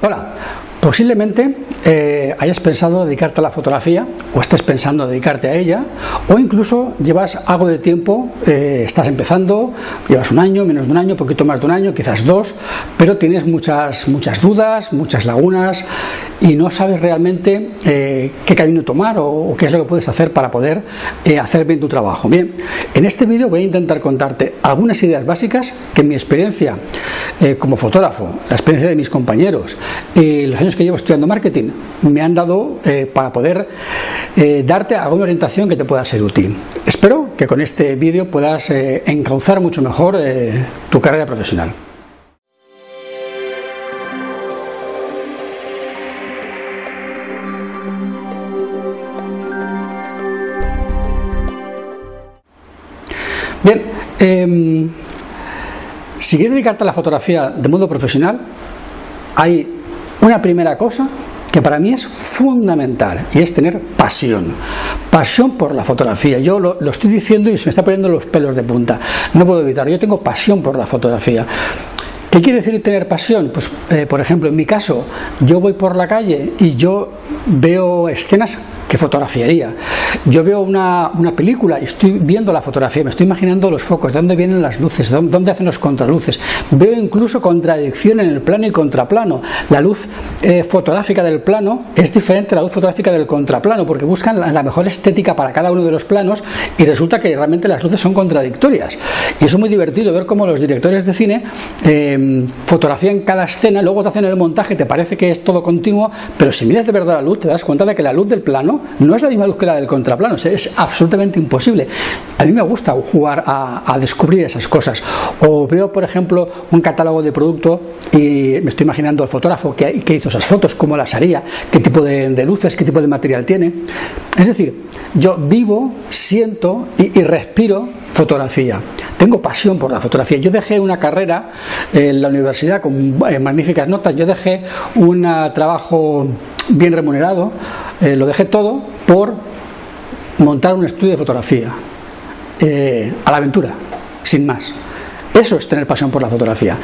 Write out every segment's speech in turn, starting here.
Voilà. Posiblemente eh, hayas pensado dedicarte a la fotografía o estés pensando dedicarte a ella o incluso llevas algo de tiempo, eh, estás empezando, llevas un año, menos de un año, poquito más de un año, quizás dos, pero tienes muchas, muchas dudas, muchas lagunas y no sabes realmente eh, qué camino tomar o, o, qué es lo que puedes hacer para poder hacer bien tu trabajo. Bien, en este vídeo voy a intentar contarte algunas ideas básicas que mi experiencia como fotógrafo, la experiencia de mis compañeros, y los años que llevo estudiando marketing me han dado eh, para poder eh, darte alguna orientación que te pueda ser útil. Espero que con este vídeo puedas eh, encauzar mucho mejor tu carrera profesional. Bien, em, si quieres dedicarte a la fotografía de modo profesional, hay una primera cosa que para mí es fundamental y es tener pasión. Pasión por la fotografía. Yo lo, estoy diciendo y se me está poniendo los pelos de punta. No puedo evitarlo. Yo tengo pasión por la fotografía. ¿Qué quiere decir tener pasión? Pues, eh, por ejemplo, en mi caso, yo voy por la calle y yo veo escenas que fotografiaría. Yo veo una, una, película y estoy viendo la fotografía, me estoy imaginando los focos, de dónde vienen las luces, de dónde hacen los contraluces. Veo incluso contradicción en el plano y contraplano. La luz eh, fotográfica del plano es diferente a la luz fotográfica del contraplano, porque buscan la, mejor estética para cada uno de los planos y resulta que realmente las luces son contradictorias. Y es muy divertido ver cómo los directores de cine eh, fotografían cada escena, luego te hacen el montaje, te parece que es todo continuo, pero si miras de verdad la luz, te das cuenta de que la luz del plano no es la misma luz que la del contraplano, es absolutamente imposible. A mí me gusta jugar a, descubrir esas cosas. O veo, por ejemplo, un catálogo de producto y me estoy imaginando el fotógrafo que, que hizo esas fotos, cómo las haría, qué tipo de, luces, qué tipo de material tiene. Es decir, yo vivo, siento y respiro fotografía. Tengo pasión por la fotografía. Yo dejé una carrera en la universidad con eh, magníficas notas, yo dejé un trabajo bien remunerado, eh, lo dejé todo por montar un estudio de fotografía, eh, a la aventura, sin más. Eso es tener pasión por la fotografía.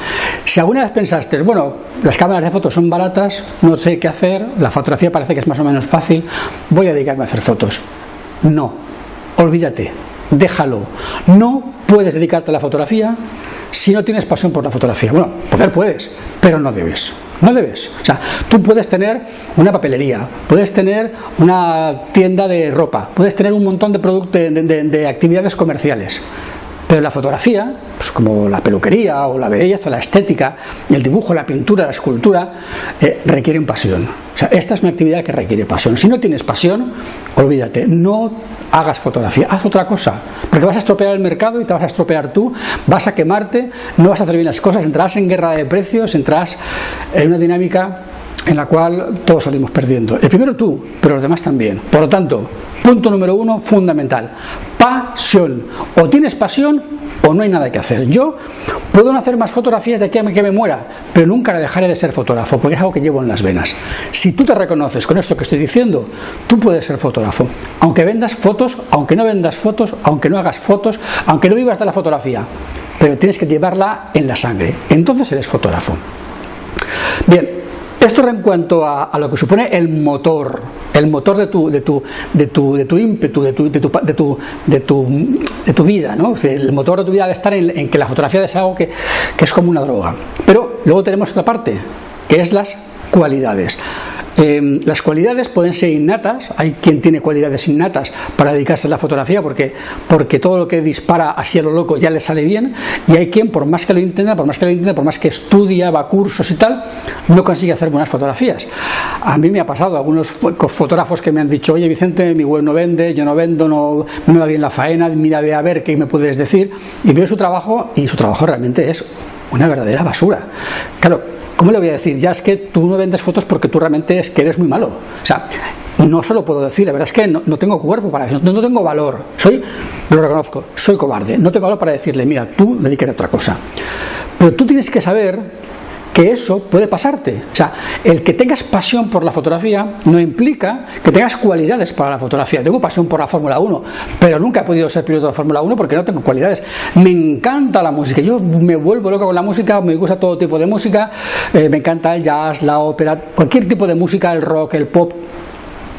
Si alguna vez pensaste, bueno, las cámaras de fotos son baratas, no sé qué hacer, la fotografía parece que es más o menos fácil, voy a dedicarme a hacer fotos. No, olvídate, déjalo. No puedes dedicarte a la fotografía si no tienes pasión por la fotografía. Bueno, poder puedes, pero no debes. No debes. O sea, tú puedes tener una papelería, puedes tener una tienda de ropa, puedes tener un montón de, de, de, de actividades comerciales. Pero la fotografía, pues como la peluquería o la belleza, la estética, el dibujo, la pintura, la escultura, eh, requieren pasión. O sea, esta es una actividad que requiere pasión. Si no tienes pasión, olvídate, no hagas fotografía, haz otra cosa, porque vas a estropear el mercado y te vas a estropear tú, vas a quemarte, no vas a hacer bien las cosas, entrarás en guerra de precios, entrarás en una dinámica en la cual todos salimos perdiendo. El primero tú, pero los demás también. Por lo tanto, punto número uno, fundamental, pasión. O tienes pasión o no hay nada que hacer. Yo puedo no hacer más fotografías de aquí a que me muera, pero nunca dejaré de ser fotógrafo, porque es algo que llevo en las venas. Si tú te reconoces con esto que estoy diciendo, tú puedes ser fotógrafo. Aunque vendas fotos, aunque no vendas fotos, aunque no hagas fotos, aunque no vivas de la fotografía, pero tienes que llevarla en la sangre. Entonces eres fotógrafo. Bien, esto en cuanto a, lo que supone el motor, el motor de tu, de tu, de tu, de tu ímpetu, de tu, de tu, de tu, de tu, de tu vida, ¿no? El motor de tu vida debe estar en, en que la fotografía es algo que, que, es como una droga. Pero luego tenemos otra parte, que es las cualidades. Eh, las cualidades pueden ser innatas, hay quien tiene cualidades innatas para dedicarse a la fotografía porque, porque todo lo que dispara así a lo loco ya le sale bien, y hay quien, por más que lo intenta, por más que lo intenta, por más que estudia, va a cursos y tal, no consigue hacer buenas fotografías. A mí me ha pasado, algunos fotógrafos que me han dicho, oye Vicente, mi web no vende, yo no vendo, no, no me va bien la faena, mira, ve a ver qué me puedes decir, y veo su trabajo, y su trabajo realmente es una verdadera basura. Claro, ¿Cómo le voy a decir? Ya es que tú no vendes fotos porque tú realmente es que eres muy malo. O sea, no se lo puedo decir, la verdad es que no, tengo cuerpo para decirlo, no, no, tengo valor. Soy, lo reconozco, soy cobarde. No tengo valor para decirle, mira, tú dedícate a otra cosa. Pero tú tienes que saber que eso puede pasarte. O sea, el que tengas pasión por la fotografía no implica que tengas cualidades para la fotografía. Tengo pasión por la Fórmula 1, pero nunca he podido ser piloto de Fórmula 1 porque no tengo cualidades. Me encanta la música, yo me vuelvo loco con la música, me gusta todo tipo de música, eh, me encanta el jazz, la ópera, cualquier tipo de música, el rock, el pop,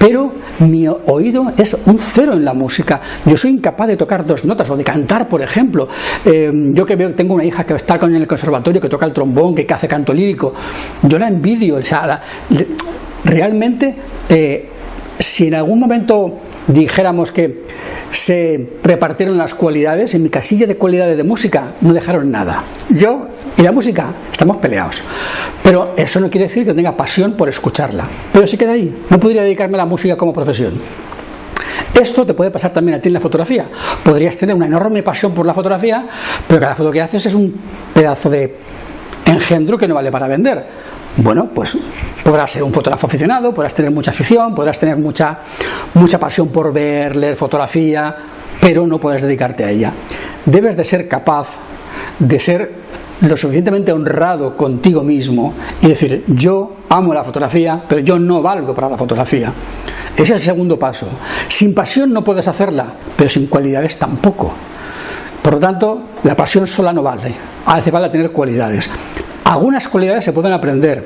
pero mi oído es un cero en la música. Yo soy incapaz de tocar dos notas o de cantar, por ejemplo. Eh, yo que veo, tengo una hija que está en el conservatorio, que toca el trombón, que hace canto lírico. Yo la envidio. O sea, realmente, eh, si en algún momento dijéramos que se repartieron las cualidades, en mi casilla de cualidades de música no dejaron nada. Yo y la música estamos peleados. Pero eso no quiere decir que tenga pasión por escucharla. Pero sí queda ahí. No podría dedicarme a la música como profesión. Esto te puede pasar también a ti en la fotografía. Podrías tener una enorme pasión por la fotografía, pero cada foto que haces es un pedazo de engendro que no vale para vender. Bueno, pues podrás ser un fotógrafo aficionado, podrás tener mucha afición, podrás tener mucha, mucha pasión por ver, leer fotografía, pero no puedes dedicarte a ella. Debes de ser capaz de ser lo suficientemente honrado contigo mismo y decir, yo amo la fotografía, pero yo no valgo para la fotografía. Ese es el segundo paso. Sin pasión no puedes hacerla, pero sin cualidades tampoco. Por lo tanto, la pasión sola no vale. Hace falta tener cualidades. Algunas cualidades se pueden aprender,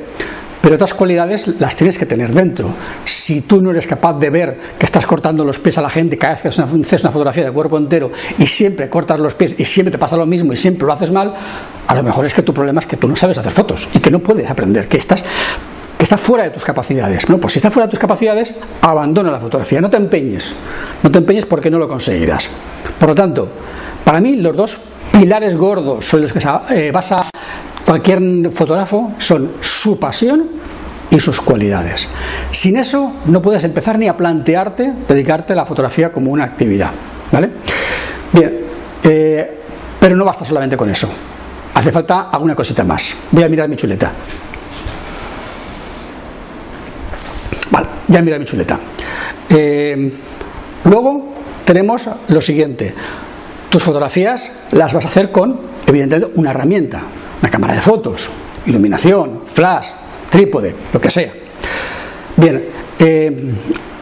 pero otras cualidades las tienes que tener dentro. Si tú no eres capaz de ver que estás cortando los pies a la gente cada vez que haces una fotografía de cuerpo entero y siempre cortas los pies y siempre te pasa lo mismo y siempre lo haces mal, a lo mejor es que tu problema es que tú no sabes hacer fotos y que no puedes aprender, que estás que está fuera de tus capacidades. No, pues si está fuera de tus capacidades, abandona la fotografía, no te empeñes. No te empeñes porque no lo conseguirás. Por lo tanto, para mí los dos pilares gordos sobre los que se eh, basa cualquier fotógrafo son su pasión y sus cualidades. Sin eso no puedes empezar ni a plantearte dedicarte a la fotografía como una actividad. ¿Vale? Bien, eh, pero no basta solamente con eso. Hace falta alguna cosita más. Voy a mirar mi chuleta. Vale, ya mira mi chuleta. Eh, luego tenemos lo siguiente. Tus fotografías las vas a hacer con, evidentemente, una herramienta una cámara de fotos, iluminación, flash, trípode, lo que sea. Bien, eh,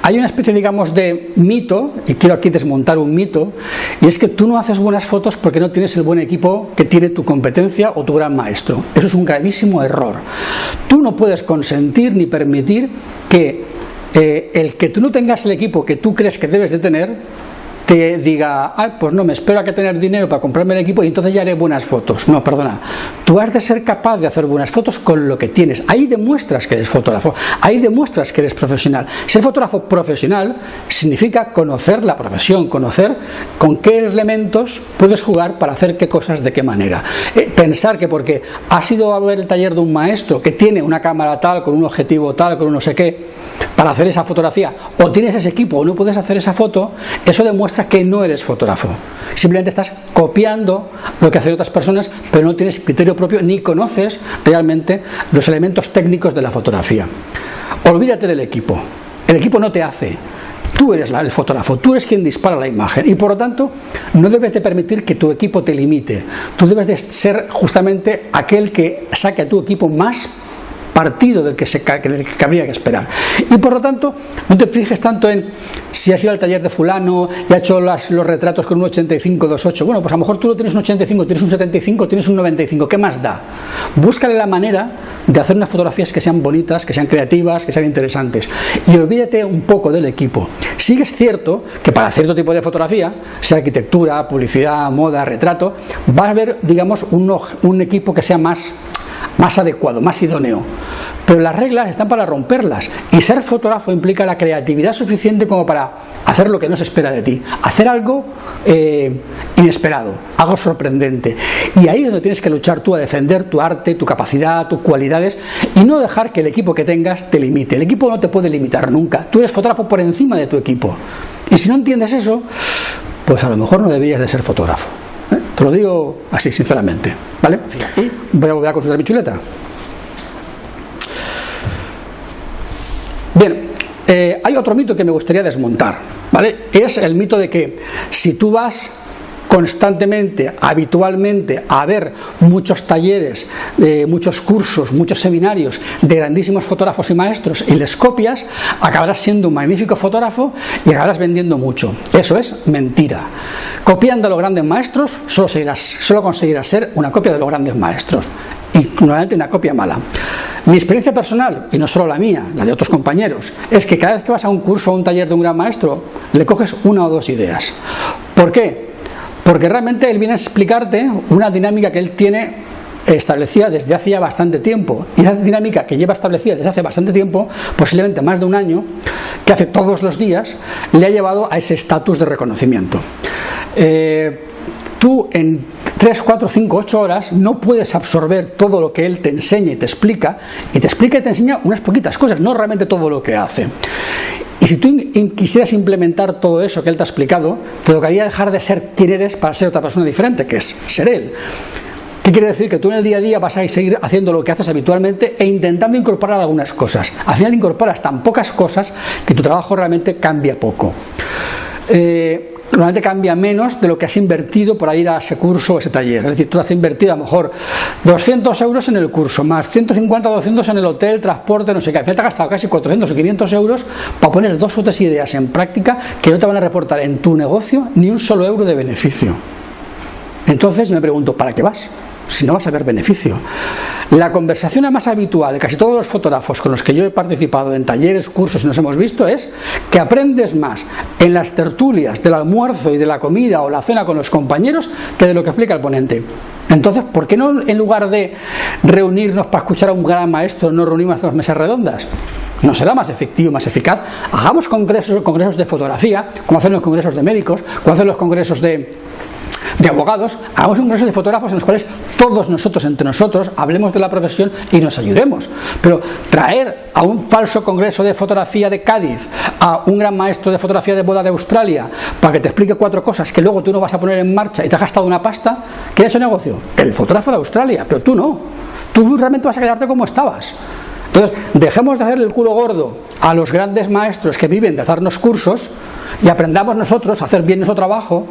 hay una especie, digamos, de mito, y quiero aquí desmontar un mito, y es que tú no haces buenas fotos porque no tienes el buen equipo que tiene tu competencia o tu gran maestro. Eso es un gravísimo error. Tú no puedes consentir ni permitir que eh, el que tú no tengas el equipo que tú crees que debes de tener te diga, Ay, pues no, me espero a que tener dinero para comprarme el equipo y entonces ya haré buenas fotos. No, perdona. Tú has de ser capaz de hacer buenas fotos con lo que tienes. Ahí demuestras que eres fotógrafo, ahí demuestras que eres profesional. Ser fotógrafo profesional significa conocer la profesión, conocer con qué elementos puedes jugar para hacer qué cosas de qué manera. Eh, pensar que porque has ido a ver el taller de un maestro que tiene una cámara tal, con un objetivo tal, con un no sé qué, para hacer esa fotografía, o tienes ese equipo o no puedes hacer esa foto, eso demuestra que no eres fotógrafo. Simplemente estás copiando lo que hacen otras personas, pero no tienes criterio propio ni conoces realmente los elementos técnicos de la fotografía. Olvídate del equipo. El equipo no te hace. Tú eres el fotógrafo, tú eres quien dispara la imagen y por lo tanto no debes de permitir que tu equipo te limite. Tú debes de ser justamente aquel que saque a tu equipo más partido del que, se, del que habría que esperar. Y por lo tanto, no te fijes tanto en si has ido al taller de fulano y ha hecho los retratos con un 85, 28. Bueno, pues a lo mejor tú no tienes un 85, tienes un 75, tienes un 95. ¿Qué más da? Búscale la manera de hacer unas fotografías que sean bonitas, que sean creativas, que sean interesantes. Y olvídate un poco del equipo. Sí es cierto que para cierto tipo de fotografía, sea arquitectura, publicidad, moda, retrato, va a haber, digamos, un equipo que sea más más adecuado, más idóneo. Pero las reglas están para romperlas y ser fotógrafo implica la creatividad suficiente como para hacer lo que no se espera de ti, hacer algo eh, inesperado, algo sorprendente. Y ahí es donde tienes que luchar tú a defender tu arte, tu capacidad, tus cualidades y no dejar que el equipo que tengas te limite. El equipo no te puede limitar nunca. Tú eres fotógrafo por encima de tu equipo. Y si no entiendes eso, pues a lo mejor no deberías de ser fotógrafo. ¿Eh? Te lo digo así, sinceramente. ¿Vale? Y voy a volver a consultar mi chuleta. Bien, eh, hay otro mito que me gustaría desmontar. ¿Vale? Es el mito de que si tú vas constantemente, habitualmente, a ver muchos talleres, eh, muchos cursos, muchos seminarios de grandísimos fotógrafos y maestros y les copias, acabarás siendo un magnífico fotógrafo y acabarás vendiendo mucho. Eso es mentira. Copiando a los grandes maestros, solo, solo conseguirás ser una copia de los grandes maestros y normalmente una copia mala. Mi experiencia personal, y no solo la mía, la de otros compañeros, es que cada vez que vas a un curso o un taller de un gran maestro, le coges una o dos ideas. ¿Por qué? Porque realmente él viene a explicarte una dinámica que él tiene establecida desde hace ya bastante tiempo. Y esa dinámica que lleva establecida desde hace bastante tiempo, posiblemente más de un año, que hace todos los días, le ha llevado a ese estatus de reconocimiento. Eh, tú en 3, 4, 5, 8 horas no puedes absorber todo lo que él te enseña y te explica, y te explica y te enseña unas poquitas cosas, no realmente todo lo que hace. Y si tú quisieras implementar todo eso que él te ha explicado, te tocaría dejar de ser quien eres para ser otra persona diferente, que es ser él. ¿Qué quiere decir? Que tú en el día a día vas a seguir haciendo lo que haces habitualmente e intentando incorporar algunas cosas. Al final incorporas tan pocas cosas que tu trabajo realmente cambia poco. Eh, normalmente cambia menos de lo que has invertido por ir a ese curso o ese taller. Es decir, tú has invertido a lo mejor 200 euros en el curso, más 150 o 200 en el hotel, transporte, no sé qué. Al final te has gastado casi 400 o 500 euros para poner dos o tres ideas en práctica que no te van a reportar en tu negocio ni un solo euro de beneficio. Entonces me pregunto, ¿para qué vas? Si no vas a ver beneficio. La conversación más habitual de casi todos los fotógrafos con los que yo he participado en talleres, cursos y nos hemos visto es que aprendes más en las tertulias del almuerzo y de la comida o la cena con los compañeros que de lo que explica el ponente. Entonces, ¿por qué no en lugar de reunirnos para escuchar a un gran maestro, nos reunimos a las mesas redondas? no será más efectivo, más eficaz. Hagamos congresos, congresos de fotografía, como hacen los congresos de médicos, como hacen los congresos de de abogados, hagamos un congreso de fotógrafos en los cuales todos nosotros, entre nosotros, hablemos de la profesión y nos ayudemos. Pero traer a un falso congreso de fotografía de Cádiz, a un gran maestro de fotografía de boda de Australia, para que te explique cuatro cosas que luego tú no vas a poner en marcha y te has gastado una pasta, ¿qué es ese negocio? El fotógrafo de Australia, pero tú no. Tú realmente vas a quedarte como estabas. Entonces, dejemos de hacer el culo gordo a los grandes maestros que viven de hacernos cursos y aprendamos nosotros a hacer bien nuestro trabajo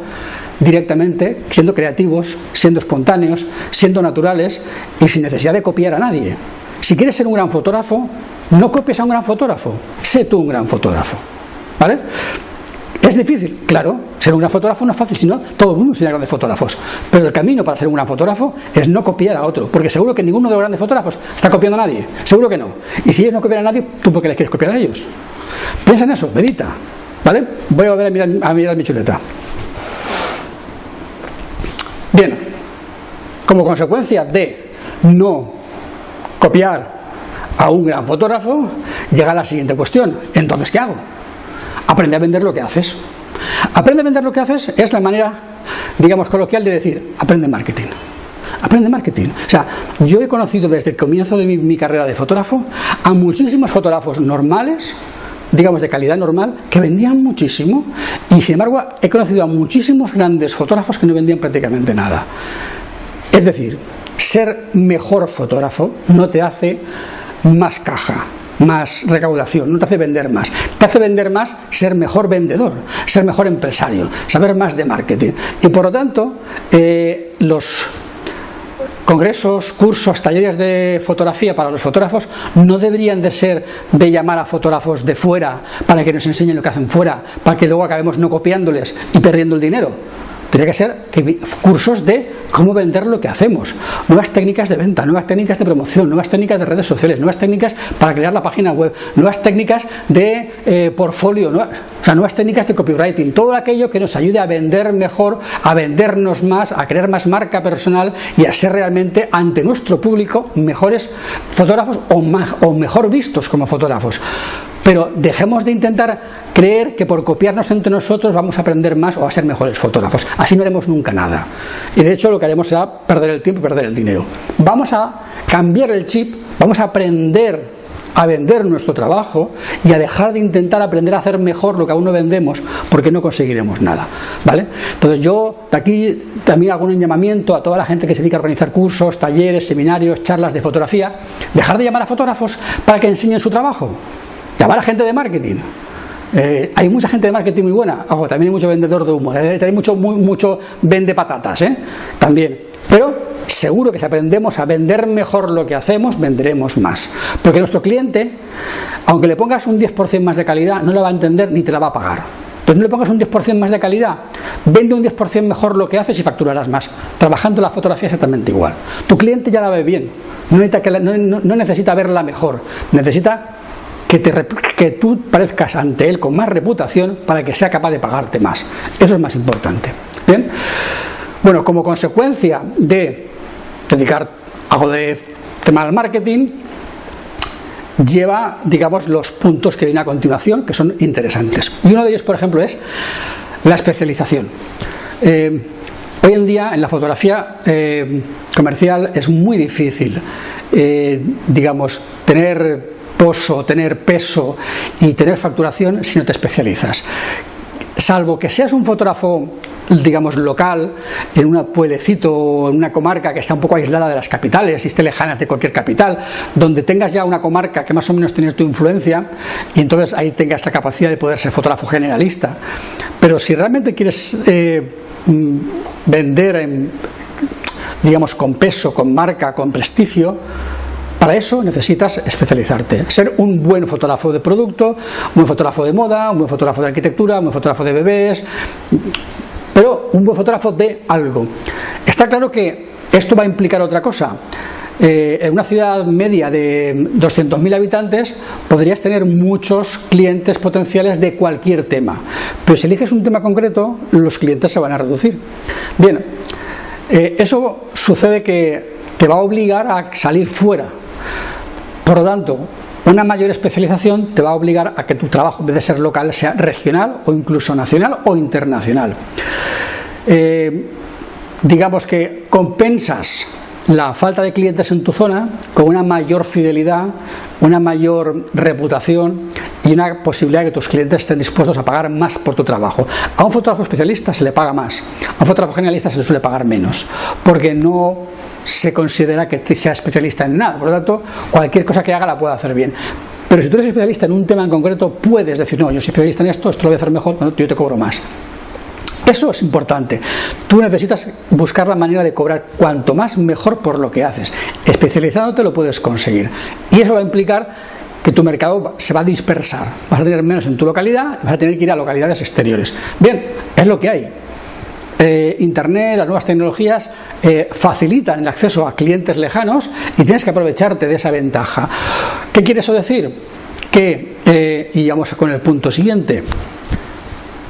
directamente, siendo creativos, siendo espontáneos, siendo naturales y sin necesidad de copiar a nadie. Si quieres ser un gran fotógrafo, no copies a un gran fotógrafo, sé tú un gran fotógrafo. ¿Vale? ¿Es difícil? Claro, ser un gran fotógrafo no es fácil, sino todo el mundo sería grandes fotógrafos. Pero el camino para ser un gran fotógrafo es no copiar a otro, porque seguro que ninguno de los grandes fotógrafos está copiando a nadie, seguro que no. Y si ellos no copian a nadie, ¿tú por qué les quieres copiar a ellos? Piensa en eso, medita. Voy a volver a mirar, a mirar mi chuleta. Bien, como consecuencia de no copiar a un gran fotógrafo, llega la siguiente cuestión. Entonces, ¿qué hago? Aprende a vender lo que haces. Aprende a vender lo que haces es la manera, digamos, coloquial de decir, aprende marketing. Aprende marketing. O sea, yo he conocido desde el comienzo de mi carrera de fotógrafo a muchísimos fotógrafos normales digamos, de calidad normal, que vendían muchísimo y sin embargo he conocido a muchísimos grandes fotógrafos que no vendían prácticamente nada. Es decir, ser mejor fotógrafo no te hace más caja, más recaudación, no te hace vender más. Te hace vender más ser mejor vendedor, ser mejor empresario, saber más de marketing. Y por lo tanto, eh, los congresos, cursos, talleres de fotografía para los fotógrafos no deberían de ser de llamar a fotógrafos de fuera para que nos enseñen lo que hacen fuera, para que luego acabemos no copiándoles y perdiendo el dinero. Tendría que ser cursos de cómo vender lo que hacemos, nuevas técnicas de venta, nuevas técnicas de promoción, nuevas técnicas de redes sociales, nuevas técnicas para crear la página web, nuevas técnicas de eh, portfolio, nuevas, o sea, nuevas técnicas de copywriting, todo aquello que nos ayude a vender mejor, a vendernos más, a crear más marca personal y a ser realmente ante nuestro público mejores fotógrafos o, o mejor vistos como fotógrafos. Pero dejemos de intentar creer que por copiarnos entre nosotros vamos a aprender más o a ser mejores fotógrafos. Así no haremos nunca nada. Y de hecho lo que haremos será perder el tiempo y perder el dinero. Vamos a cambiar el chip, vamos a aprender a vender nuestro trabajo y a dejar de intentar aprender a hacer mejor lo que aún no vendemos porque no conseguiremos nada. ¿vale? Entonces yo de aquí también hago un llamamiento a toda la gente que se dedica a organizar cursos, talleres, seminarios, charlas de fotografía, dejar de llamar a fotógrafos para que enseñen su trabajo llamar a gente de marketing. Eh, hay mucha gente de marketing muy buena, ojo, también hay mucho vendedor de humo, eh, hay mucho, vende patatas, ¿eh? también. Pero seguro que si aprendemos a vender mejor lo que hacemos, venderemos más. Porque nuestro cliente, aunque le pongas un 10% más de calidad, no la va a entender ni te la va a pagar. Entonces no le pongas un 10% más de calidad, vende un 10% mejor lo que haces y facturarás más. Trabajando la fotografía exactamente igual. Tu cliente ya la ve bien, no necesita, que no necesita verla mejor, necesita que, te, que tú parezcas ante él con más reputación para que sea capaz de pagarte más. Eso es más importante. Bien, bueno, como consecuencia de dedicar algo de tema al marketing, lleva, digamos, los puntos que vienen a continuación, que son interesantes. Y uno de ellos, por ejemplo, es la especialización. Eh, hoy en día, en la fotografía eh, comercial, es muy difícil, eh, digamos, tener poso, tener peso y tener facturación si no te especializas. Salvo que seas un fotógrafo, digamos, local, en un pueblecito en una comarca que está un poco aislada de las capitales y esté lejanas de cualquier capital, donde tengas ya una comarca que más o menos tiene tu influencia y entonces ahí tengas la capacidad de poder ser fotógrafo generalista. Pero si realmente quieres eh, mm, vender en, digamos, con peso, con marca, con prestigio, para eso necesitas especializarte, ser un buen fotógrafo de producto, un buen fotógrafo de moda, un buen fotógrafo de arquitectura, un buen fotógrafo de bebés, pero un buen fotógrafo de algo. Está claro que esto va a implicar otra cosa. Eh, en una ciudad media de 200.000 habitantes podrías tener muchos clientes potenciales de cualquier tema, pero si eliges un tema concreto, los clientes se van a reducir. Bien, eh, eso sucede que te va a obligar a salir fuera por lo tanto, una mayor especialización te va a obligar a que tu trabajo, en vez de ser local, sea regional o incluso nacional o internacional. Eh, digamos que compensas la falta de clientes en tu zona con una mayor fidelidad, una mayor reputación y una posibilidad de que tus clientes estén dispuestos a pagar más por tu trabajo. A un fotógrafo especialista se le paga más, a un fotógrafo generalista se le suele pagar menos, porque no se considera que sea especialista en nada. Por lo tanto, cualquier cosa que haga la puede hacer bien. Pero si tú eres especialista en un tema en concreto, puedes decir, no, yo soy especialista en esto, esto lo voy a hacer mejor, yo te cobro más. Eso es importante. Tú necesitas buscar la manera de cobrar cuanto más mejor por lo que haces. Especializándote lo puedes conseguir. Y eso va a implicar que tu mercado se va a dispersar. Vas a tener menos en tu localidad vas a tener que ir a localidades exteriores. Bien, es lo que hay. Eh, Internet, las nuevas tecnologías eh, facilitan el acceso a clientes lejanos y tienes que aprovecharte de esa ventaja. ¿Qué quiere eso decir? Que, eh, y vamos con el punto siguiente,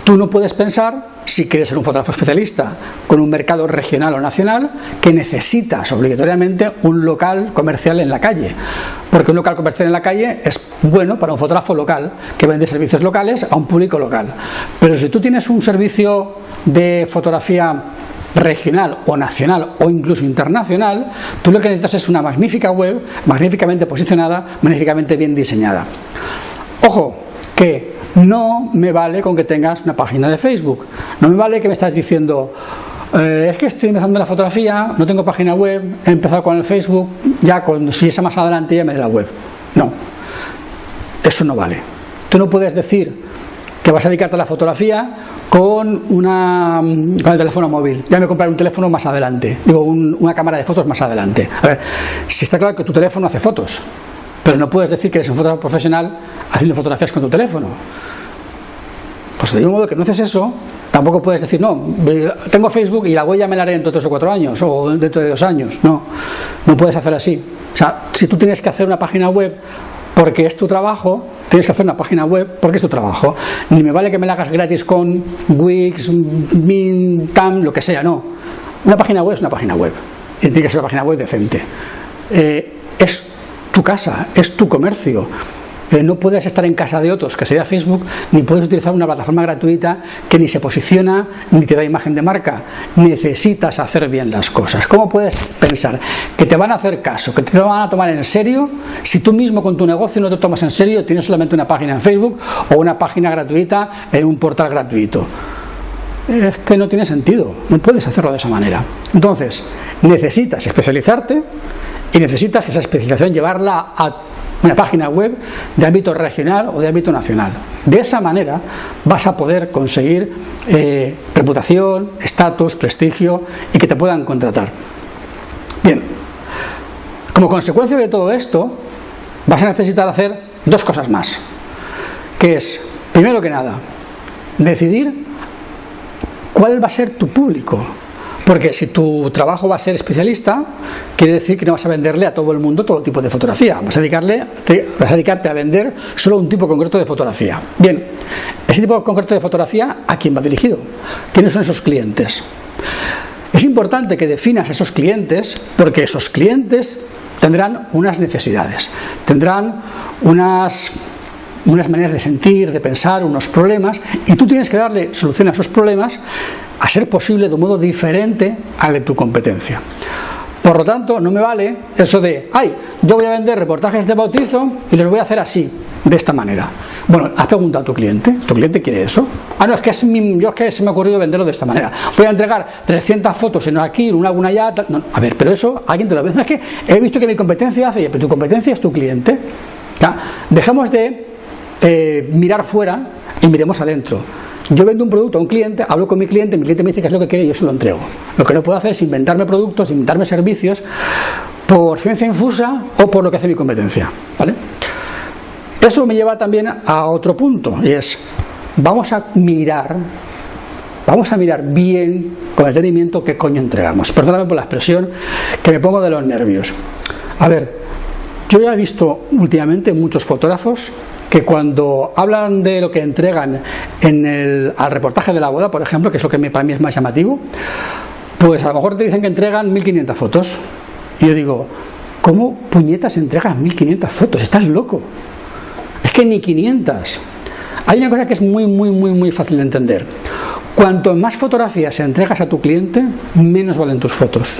tú no puedes pensar si quieres ser un fotógrafo especialista con un mercado regional o nacional, que necesitas obligatoriamente un local comercial en la calle. Porque un local comercial en la calle es bueno para un fotógrafo local que vende servicios locales a un público local. Pero si tú tienes un servicio de fotografía regional o nacional o incluso internacional, tú lo que necesitas es una magnífica web, magníficamente posicionada, magníficamente bien diseñada. Ojo, que no me vale con que tengas una página de Facebook. No me vale que me estás diciendo, eh, es que estoy empezando la fotografía, no tengo página web, he empezado con el Facebook, ya con, si es más adelante ya me la web. No, eso no vale. Tú no puedes decir que vas a dedicarte a la fotografía con, una, con el teléfono móvil. Ya me compraré un teléfono más adelante. Digo, una cámara de fotos más adelante. A ver, si está claro que tu teléfono hace fotos, pero no puedes decir que eres un fotógrafo profesional haciendo fotografías con tu teléfono. Pues de un modo que no haces eso, tampoco puedes decir, no, tengo Facebook y la huella me la haré dentro de tres o cuatro años o dentro de dos años. No, no puedes hacer así. O sea, si tú tienes que hacer una página web porque es tu trabajo, tienes que hacer una página web porque es tu trabajo. Ni me vale que me la hagas gratis con Wix, Mint, Tam, lo que sea, no. Una página web es una página web. Y tiene que ser una página web decente. Eh, es tu casa, es tu comercio. Eh, no puedes estar en casa de otros, que sería Facebook, ni puedes utilizar una plataforma gratuita que ni se posiciona ni te da imagen de marca. Necesitas hacer bien las cosas. ¿Cómo puedes pensar que te van a hacer caso, que te van a tomar en serio si tú mismo con tu negocio no te tomas en serio, tienes solamente una página en Facebook o una página gratuita en un portal gratuito? Es que no tiene sentido, no puedes hacerlo de esa manera. Entonces, necesitas especializarte y necesitas esa especialización llevarla a una página web de ámbito regional o de ámbito nacional. De esa manera vas a poder conseguir eh, reputación, estatus, prestigio y que te puedan contratar. Bien, como consecuencia de todo esto, vas a necesitar hacer dos cosas más, que es, primero que nada, decidir cuál va a ser tu público. Porque si tu trabajo va a ser especialista, quiere decir que no vas a venderle a todo el mundo todo tipo de fotografía. Vas a, dedicarle, vas a dedicarte a vender solo un tipo concreto de fotografía. Bien, ese tipo concreto de fotografía, ¿a quién va dirigido? ¿Quiénes son esos clientes? Es importante que definas esos clientes porque esos clientes tendrán unas necesidades, tendrán unas unas maneras de sentir, de pensar, unos problemas, y tú tienes que darle solución a esos problemas, a ser posible de un modo diferente al de tu competencia. Por lo tanto, no me vale eso de, ay, yo voy a vender reportajes de bautizo y los voy a hacer así, de esta manera. Bueno, has preguntado a tu cliente, ¿tu cliente quiere eso? Ah, no, es que es yo es que se me ha ocurrido venderlo de esta manera. Voy a entregar 300 fotos en aquí, en una, una allá. a ver, pero eso alguien te lo ve. Es que he visto que mi competencia hace, pero tu competencia es tu cliente. Dejemos de eh, mirar fuera y miremos adentro. Yo vendo un producto a un cliente, hablo con mi cliente, mi cliente me dice qué es lo que quiere y yo se lo entrego. Lo que no puedo hacer es inventarme productos, inventarme servicios por ciencia infusa o por lo que hace mi competencia. ¿vale? Eso me lleva también a otro punto y es, vamos a mirar, vamos a mirar bien con detenimiento qué coño entregamos. Perdóname por la expresión que me pongo de los nervios. A ver, yo ya he visto últimamente muchos fotógrafos que cuando hablan de lo que entregan en el, al reportaje de la boda, por ejemplo, que es lo que para mí es más llamativo, pues a lo mejor te dicen que entregan 1500 fotos. Y yo digo, ¿cómo puñetas entregas 1500 fotos? Estás loco. Es que ni 500. Hay una cosa que es muy, muy, muy, muy fácil de entender. Cuanto más fotografías entregas a tu cliente, menos valen tus fotos.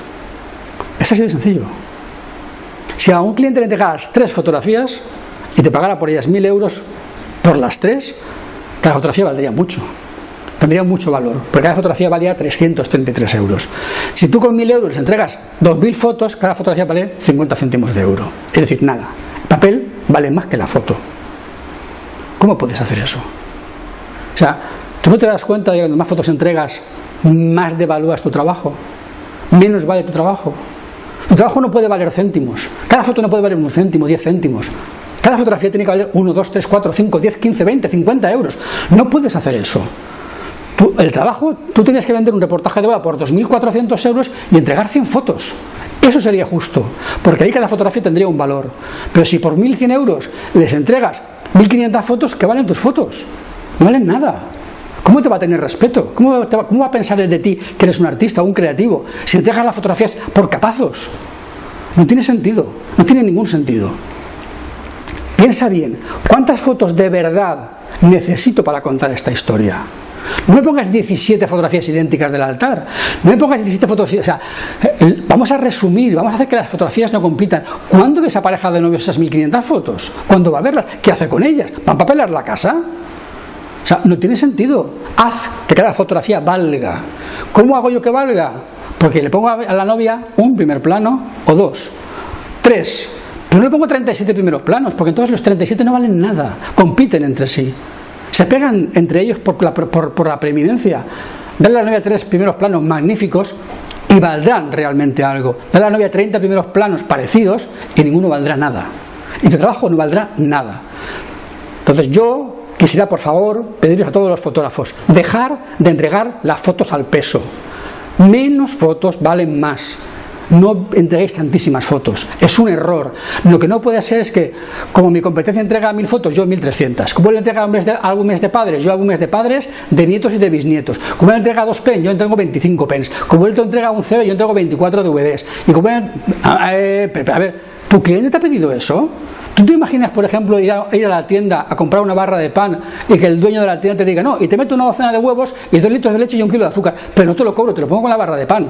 Es así de sencillo. Si a un cliente le entregas tres fotografías, y te pagara por ellas mil euros por las tres, cada fotografía valdría mucho. Tendría mucho valor, porque cada fotografía valía 333 euros. Si tú con mil euros entregas 2.000 fotos, cada fotografía vale 50 céntimos de euro. Es decir, nada. El papel vale más que la foto. ¿Cómo puedes hacer eso? O sea, ¿tú no te das cuenta de que cuando más fotos entregas, más devalúas tu trabajo? Menos vale tu trabajo. Tu trabajo no puede valer céntimos. Cada foto no puede valer un céntimo, 10 céntimos. Cada fotografía tiene que valer 1, 2, 3, 4, 5, 10, 15, 20, 50 euros. No puedes hacer eso. el trabajo, tú tienes que vender un reportaje de boda por 2.400 euros y entregar 100 fotos. Eso sería justo, porque ahí cada fotografía tendría un valor. Pero si por 1.100 euros les entregas 1.500 fotos, ¿qué valen tus fotos? No valen nada. ¿Cómo te va a tener respeto? ¿Cómo, va, ¿Cómo va a pensar de ti que eres un artista o un creativo si entregas las fotografías por capazos? No tiene sentido, no tiene ningún sentido. Piensa bien, ¿cuántas fotos de verdad necesito para contar esta historia? No me pongas 17 fotografías idénticas del altar. No me pongas 17 fotografías. O sea, eh, vamos a resumir, vamos a hacer que las fotografías no compitan. ¿Cuándo ves a pareja de novios esas 1500 fotos? ¿Cuándo va a verlas? ¿Qué hace con ellas? ¿Van a papelar la casa? O sea, no tiene sentido. Haz que cada fotografía valga. ¿Cómo hago yo que valga? Porque le pongo a la novia un primer plano o dos. Tres. Pero no pongo 37 primeros planos, porque entonces los 37 no valen nada, compiten entre sí. Se pegan entre ellos por la, por, la preeminencia. Dale a la novia tres primeros planos magníficos y valdrán realmente algo. Dale a la novia 30 primeros planos parecidos y ninguno valdrá nada. Y tu trabajo no valdrá nada. Entonces yo quisiera por favor pediros a todos los fotógrafos, dejar de entregar las fotos al peso. Menos fotos valen más no entreguéis tantísimas fotos. Es un error. Lo que no puede ser es que, como mi competencia entrega mil fotos, yo mil trescientas. Como él entrega álbumes de, padres, yo álbumes de padres, de nietos y de bisnietos. Como él entrega dos pens, yo entrego 25 pens. Como él te entrega un CD, yo entrego 24 DVDs. Y como él, a, ver, ¿tu cliente te ha pedido eso? ¿Tú te imaginas, por ejemplo, ir a, ir a, la tienda a comprar una barra de pan y que el dueño de la tienda te diga, no, y te meto una docena de huevos y dos litros de leche y un kilo de azúcar, pero no te lo cobro, te lo pongo con la barra de pan?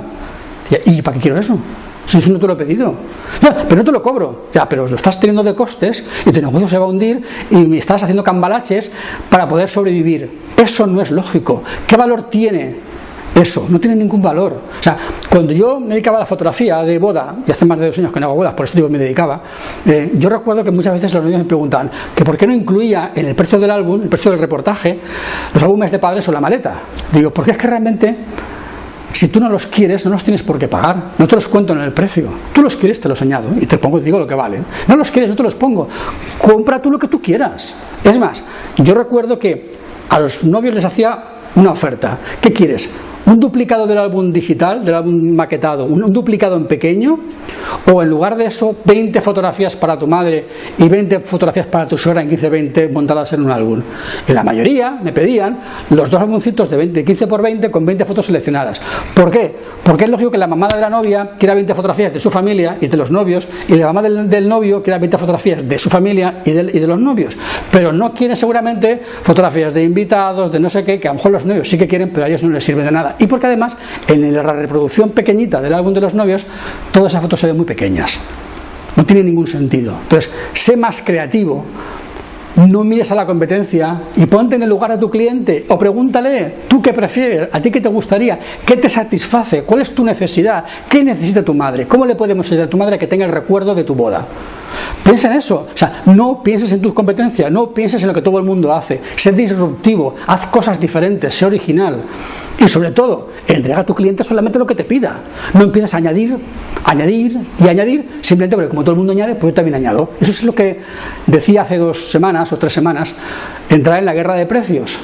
¿Y para qué quiero eso? Si eso no te lo he pedido. pero no te lo cobro. Ya, pero lo estás teniendo de costes y tu negocio se va a hundir y me estás haciendo cambalaches para poder sobrevivir. Eso no es lógico. ¿Qué valor tiene eso, no tiene ningún valor. O sea, cuando yo me dedicaba a la fotografía de boda, y hace más de dos años que no hago bodas, por eso digo que me dedicaba, eh, yo recuerdo que muchas veces los niños me preguntaban que por qué no incluía en el precio del álbum, el precio del reportaje, los álbumes de padres o la maleta. Digo, porque es que realmente si tú no los quieres, no los tienes por qué pagar. No te los cuento en el precio. Tú los quieres, te los añado y te pongo, digo lo que valen. No los quieres, no te los pongo. Compra tú lo que tú quieras. Es más, yo recuerdo que a los novios les hacía una oferta. ¿Qué quieres? Un duplicado del álbum digital, del álbum maquetado, un, duplicado en pequeño, o en lugar de eso, 20 fotografías para tu madre y 20 fotografías para tu suegra en 15-20 montadas en un álbum. Y la mayoría me pedían los dos álbumcitos de 20, 15 por 20 con 20 fotos seleccionadas. ¿Por qué? Porque es lógico que la mamá de la novia quiera 20 fotografías de su familia y de los novios, y la mamá del, novio quiera 20 fotografías de su familia y de, y de los novios. Pero no quiere seguramente fotografías de invitados, de no sé qué, que a lo mejor los novios sí que quieren, pero a ellos no les sirve de nada y porque además en la reproducción pequeñita del álbum de los novios todas esas fotos se ven muy pequeñas. No tiene ningún sentido. Entonces, sé más creativo, no mires a la competencia y ponte en el lugar de tu cliente o pregúntale, ¿tú qué prefieres? ¿A ti qué te gustaría? ¿Qué te satisface? ¿Cuál es tu necesidad? ¿Qué necesita tu madre? ¿Cómo le podemos ayudar a tu madre que tenga el recuerdo de tu boda? Piensa en eso, o sea, no pienses en tus competencias, no pienses en lo que todo el mundo hace, sé disruptivo, haz cosas diferentes, sé original y sobre todo, entrega a tu cliente solamente lo que te pida, no empieces a añadir, añadir y añadir simplemente porque como todo el mundo añade, pues yo también añado. Eso es lo que decía hace dos semanas o tres semanas, entrar en la guerra de precios.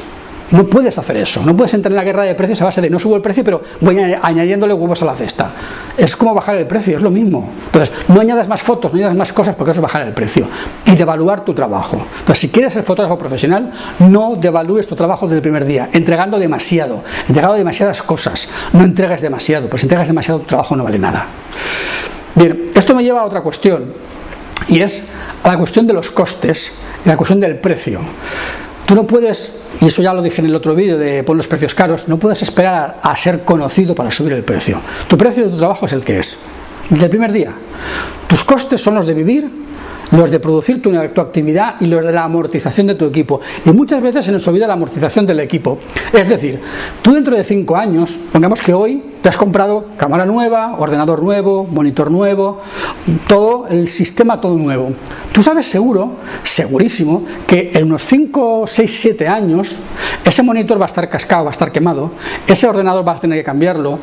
No puedes hacer eso, no puedes entrar en la guerra de precios a base de no subo el precio, pero voy añadiéndole huevos a la cesta. Es como bajar el precio, es lo mismo. Entonces, no añadas más fotos, no añadas más cosas porque eso es bajar el precio. Y devaluar tu trabajo. Entonces, si quieres ser fotógrafo profesional, no devalúes tu trabajo desde el primer día, entregando demasiado, entregando demasiadas cosas. No entregues demasiado, pues si entregas demasiado tu trabajo no vale nada. Bien, esto me lleva a otra cuestión, y es a la cuestión de los costes y la cuestión del precio. Tú no puedes, y eso ya lo dije en el otro vídeo de pon los precios caros, no puedes esperar a ser conocido para subir el precio. Tu precio de tu trabajo es el que es. Desde el primer día. Tus costes son los de vivir los de producir tu, actividad y los de la amortización de tu equipo. Y muchas veces se nos olvida la amortización del equipo. Es decir, tú dentro de cinco años, pongamos que hoy te has comprado cámara nueva, ordenador nuevo, monitor nuevo, todo el sistema todo nuevo. Tú sabes seguro, segurísimo, que en unos 5, 6, 7 años ese monitor va a estar cascado, va a estar quemado, ese ordenador va a tener que cambiarlo,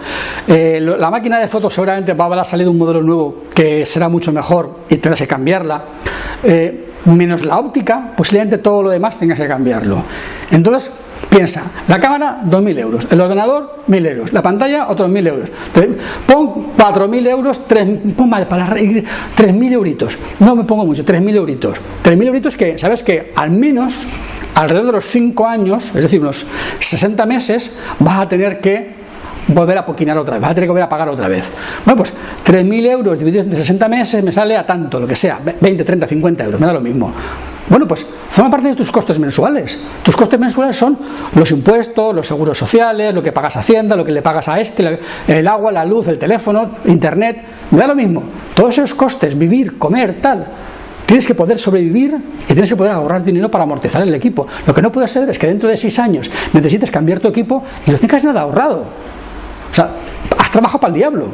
eh, la máquina de fotos seguramente va a haber salido un modelo nuevo que será mucho mejor y tendrás que cambiarla. Eh, menos la óptica, posiblemente todo lo demás tengas que cambiarlo. Entonces, piensa, la cámara 2.000 euros, el ordenador 1.000 euros, la pantalla otros 1.000 euros. Pon 4.000 euros, 3, pon para 3.000 euritos. No me pongo mucho, 3.000 euritos. 3.000 euritos que, ¿sabes que Al menos alrededor de los 5 años, es decir, unos 60 meses, vas a tener que volver a poquinar otra vez, vas a tener que volver a pagar otra vez. Bueno, pues 3.000 euros divididos entre 60 meses me sale a tanto, lo que sea, 20, 30, 50 euros, me da lo mismo. Bueno, pues forma parte de tus costes mensuales. Tus costes mensuales son los impuestos, los seguros sociales, lo que pagas a Hacienda, lo que le pagas a este, el agua, la luz, el teléfono, internet, me da lo mismo. Todos esos costes, vivir, comer, tal, tienes que poder sobrevivir y tienes que poder ahorrar dinero para amortizar el equipo. Lo que no puede ser es que dentro de seis años necesites cambiar tu equipo y no tengas nada ahorrado. O sea, has trabajado para el diablo.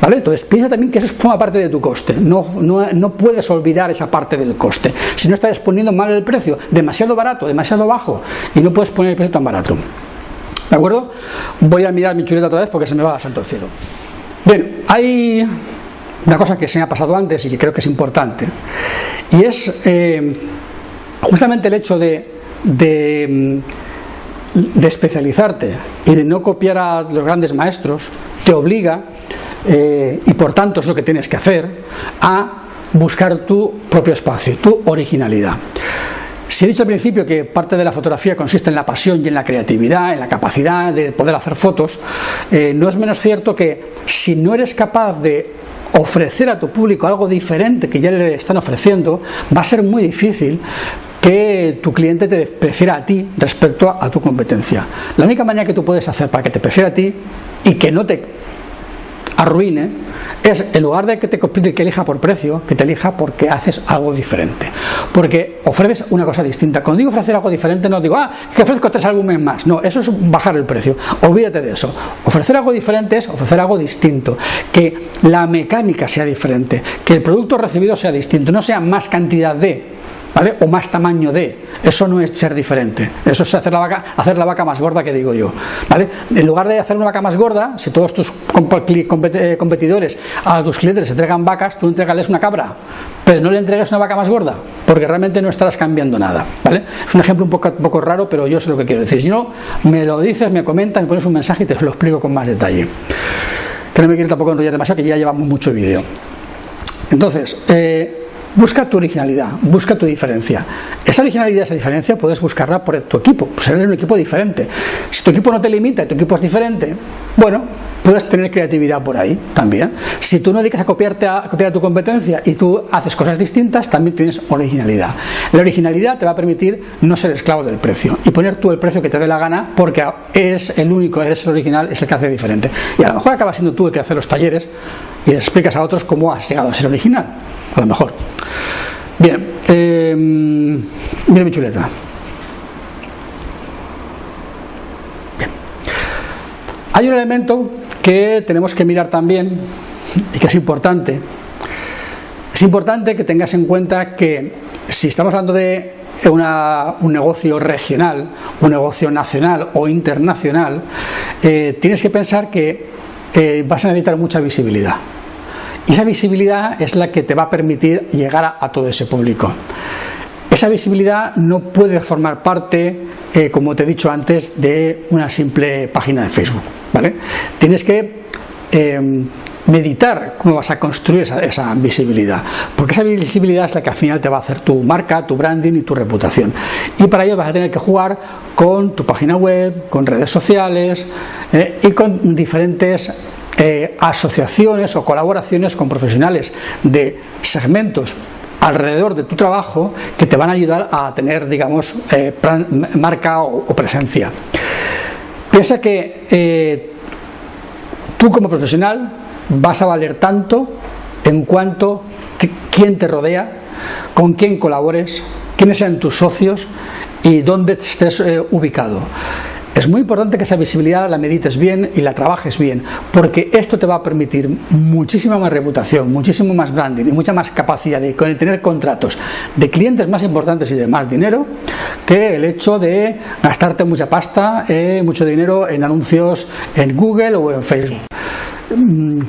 ¿Vale? Entonces piensa también que eso forma parte de tu coste. No, no, puedes olvidar esa parte del coste. Si no estás poniendo mal el precio, demasiado barato, demasiado bajo, y no puedes poner el precio tan barato. ¿De acuerdo? Voy a mirar mi chuleta otra vez porque se me va a santo el cielo. Bien, hay una cosa que se me ha pasado antes y que creo que es importante. Y es eh, justamente el hecho de, de de especializarte y de no copiar a los grandes maestros te obliga, eh, y por tanto es lo que tienes que hacer, a buscar tu propio espacio, tu originalidad. Si he dicho al principio que parte de la fotografía consiste en la pasión y en la creatividad, en la capacidad de poder hacer fotos, eh, no es menos cierto que si no eres capaz de ofrecer a tu público algo diferente que ya le están ofreciendo, va a ser muy difícil que tu cliente te prefiera a ti respecto a, tu competencia. La única manera que tú puedes hacer para que te prefiera a ti y que no te arruine es en lugar de que te que elija por precio, que te elija porque haces algo diferente. Porque ofreces una cosa distinta. Cuando digo ofrecer algo diferente, no digo, ah, que ofrezco tres álbumes más. No, eso es bajar el precio. Olvídate de eso. Ofrecer algo diferente es ofrecer algo distinto. Que la mecánica sea diferente. Que el producto recibido sea distinto. No sea más cantidad de o más tamaño de. Eso no es ser diferente. Eso es hacer la vaca, hacer la vaca más gorda que digo yo. ¿Vale? En lugar de hacer una vaca más gorda, si todos tus eh, competidores a tus clientes entregan vacas, tú entregales una cabra, pero no le entregues una vaca más gorda, porque realmente no estarás cambiando nada. ¿Vale? Es un ejemplo un poco, un poco raro, pero yo sé lo que quiero decir. Si no, me lo dices, me comentas, me pones un mensaje y te lo explico con más detalle. Que no me quiero tampoco enrollar demasiado, que ya llevamos mucho vídeo. Entonces, eh, Busca tu originalidad, busca tu diferencia. Esa originalidad, esa diferencia, puedes buscarla por tu equipo, pues eres un equipo diferente. Si tu equipo no te limita y tu equipo es diferente, bueno, puedes tener creatividad por ahí también. Si tú no dedicas a copiarte a, copiar a tu competencia y tú haces cosas distintas, también tienes originalidad. La originalidad te va a permitir no ser esclavo del precio y poner tú el precio que te dé la gana porque es el único, eres el original, es el que hace diferente. Y a lo mejor acaba siendo tú el que hace los talleres y les explicas a otros cómo has llegado a ser original. A lo mejor. Bien, eh, mira mi chuleta. Hay un elemento que tenemos que mirar también y que es importante. Es importante que tengas en cuenta que si estamos hablando de un negocio regional, un negocio nacional o internacional, eh, tienes que pensar que eh, vas a necesitar mucha visibilidad. Esa visibilidad es la que te va a permitir llegar a, todo ese público. Esa visibilidad no puede formar parte, eh, como te he dicho antes, de una simple página de Facebook. ¿vale? Tienes que eh, meditar cómo vas a construir esa, esa, visibilidad, porque esa visibilidad es la que al final te va a hacer tu marca, tu branding y tu reputación. Y para ello vas a tener que jugar con tu página web, con redes sociales eh, y con diferentes eh, asociaciones o colaboraciones con profesionales de segmentos alrededor de tu trabajo que te van a ayudar a tener, digamos, eh, marca o, presencia. Piensa que eh, tú como profesional vas a valer tanto en cuanto quién te rodea, con quién colabores, quiénes sean tus socios y dónde estés ubicado. Es muy importante que esa visibilidad la medites bien y la trabajes bien, porque esto te va a permitir muchísima más reputación, muchísimo más branding y mucha más capacidad de tener contratos de clientes más importantes y de más dinero que el hecho de gastarte mucha pasta, eh, mucho dinero en anuncios en Google o en Facebook. Mm,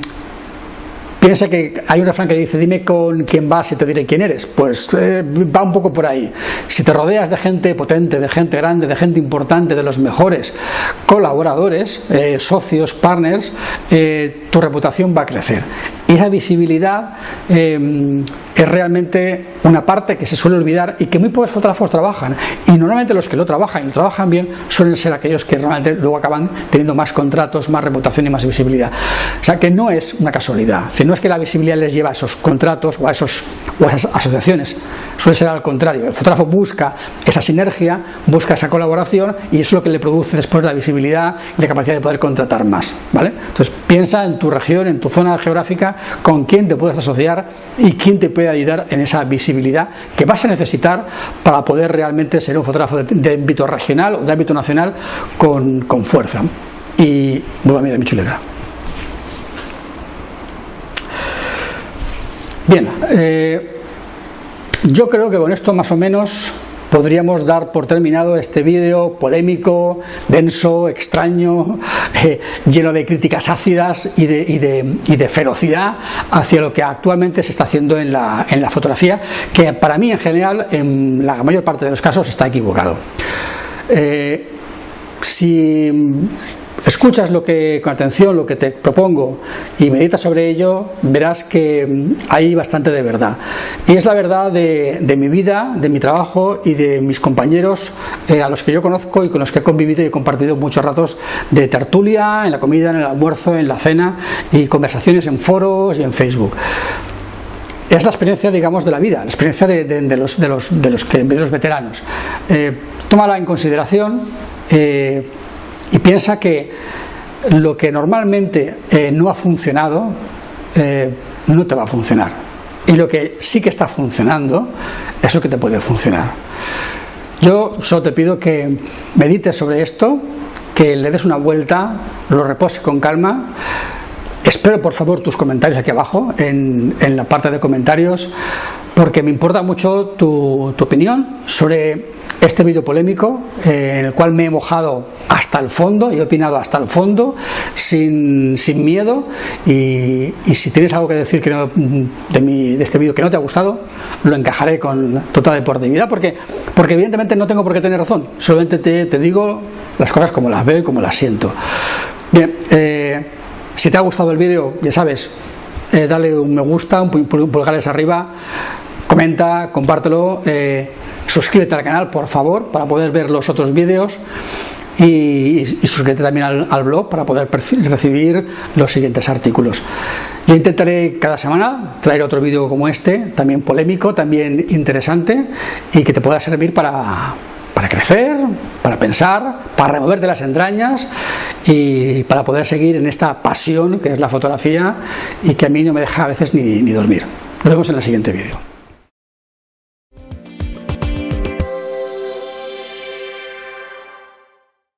Piensa que hay un refrán que dice, dime con quién vas y te diré quién eres. Pues eh, va un poco por ahí. Si te rodeas de gente potente, de gente grande, de gente importante, de los mejores colaboradores, eh, socios, partners, eh, tu reputación va a crecer. Y esa visibilidad es realmente una parte que se suele olvidar y que muy pocos fotógrafos trabajan. Y normalmente los que lo trabajan y lo trabajan bien suelen ser aquellos que realmente luego acaban teniendo más contratos, más reputación y más visibilidad. O sea que no es una casualidad. No es que la visibilidad les lleva a esos contratos o a, esos, o a esas asociaciones. Suele ser al contrario. El fotógrafo busca esa sinergia, busca esa colaboración y eso es lo que le produce después la visibilidad y la capacidad de poder contratar más. ¿vale? Entonces piensa en tu región, en tu zona geográfica, con quién te puedes asociar y quién te puede ayudar en esa visibilidad que vas a necesitar para poder realmente ser un fotógrafo de, ámbito regional o de ámbito nacional con, con fuerza. Y bueno, mira mi chuleta. Bien, eh, yo creo que con esto más o menos podríamos dar por terminado este vídeo polémico, denso, extraño, eh, lleno de críticas ácidas y de, ferocidad hacia lo que actualmente se está haciendo en la, fotografía, que para mí en general, en la mayor parte de los casos, está equivocado. Eh, si escuchas lo que, con atención lo que te propongo y meditas sobre ello, verás que mm, hay bastante de verdad. Y es la verdad de, mi vida, de mi trabajo y de mis compañeros eh, a los que yo conozco y con los que he convivido y he compartido muchos ratos de tertulia, en la comida, en el almuerzo, en la cena y conversaciones en foros y en Facebook es la experiencia, digamos, de la vida, la experiencia de, los, de, los, de los, que, los veteranos. Eh, tómala en consideración. Eh, y piensa que lo que normalmente eh, no ha funcionado, eh, no te va a funcionar. Y lo que sí que está funcionando, eso que te puede funcionar. Yo solo te pido que medites sobre esto, que le des una vuelta, lo reposes con calma. Espero por favor tus comentarios aquí abajo, en, en la parte de comentarios, porque me importa mucho tu, tu opinión sobre este vídeo polémico eh, en el cual me he mojado hasta el fondo y he opinado hasta el fondo sin, sin miedo. Y, y, si tienes algo que decir que no, de, mi, de, este vídeo que no te ha gustado lo encajaré con total deportividad porque, porque evidentemente no tengo por qué tener razón. Solamente te, te digo las cosas como las veo y como las siento. Bien eh, si te ha gustado el vídeo ya sabes eh, dale un me gusta un, pulgares arriba comenta, compártelo eh, suscríbete al canal por favor para poder ver los otros vídeos y, suscríbete también al, blog para poder recibir los siguientes artículos. Yo intentaré cada semana traer otro vídeo como este, también polémico, también interesante y que te pueda servir para, para crecer, para pensar, para removerte las entrañas y para poder seguir en esta pasión que es la fotografía y que a mí no me deja a veces ni, ni dormir. Nos vemos en el siguiente vídeo.